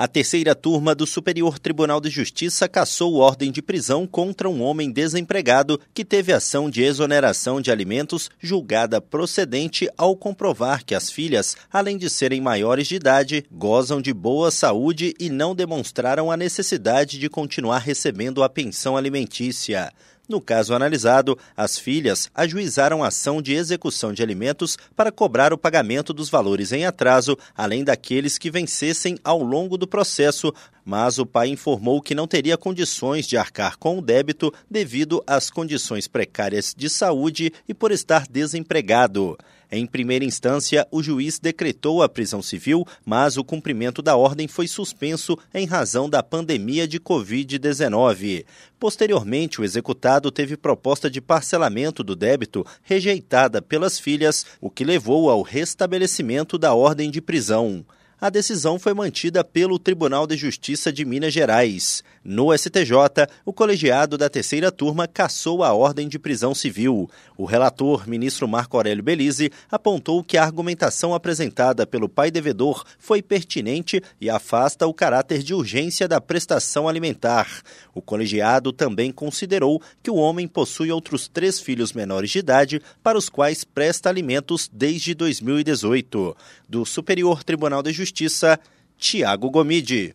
A terceira turma do Superior Tribunal de Justiça cassou ordem de prisão contra um homem desempregado que teve ação de exoneração de alimentos julgada procedente ao comprovar que as filhas, além de serem maiores de idade, gozam de boa saúde e não demonstraram a necessidade de continuar recebendo a pensão alimentícia. No caso analisado, as filhas ajuizaram ação de execução de alimentos para cobrar o pagamento dos valores em atraso, além daqueles que vencessem ao longo do processo, mas o pai informou que não teria condições de arcar com o débito devido às condições precárias de saúde e por estar desempregado. Em primeira instância, o juiz decretou a prisão civil, mas o cumprimento da ordem foi suspenso em razão da pandemia de Covid-19. Posteriormente, o executado teve proposta de parcelamento do débito rejeitada pelas filhas, o que levou ao restabelecimento da ordem de prisão a decisão foi mantida pelo Tribunal de Justiça de Minas Gerais. No STJ, o colegiado da terceira turma cassou a ordem de prisão civil. O relator, ministro Marco Aurélio Belize, apontou que a argumentação apresentada pelo pai devedor foi pertinente e afasta o caráter de urgência da prestação alimentar. O colegiado também considerou que o homem possui outros três filhos menores de idade para os quais presta alimentos desde 2018. Do Superior Tribunal de Justiça, Tiago Gomide.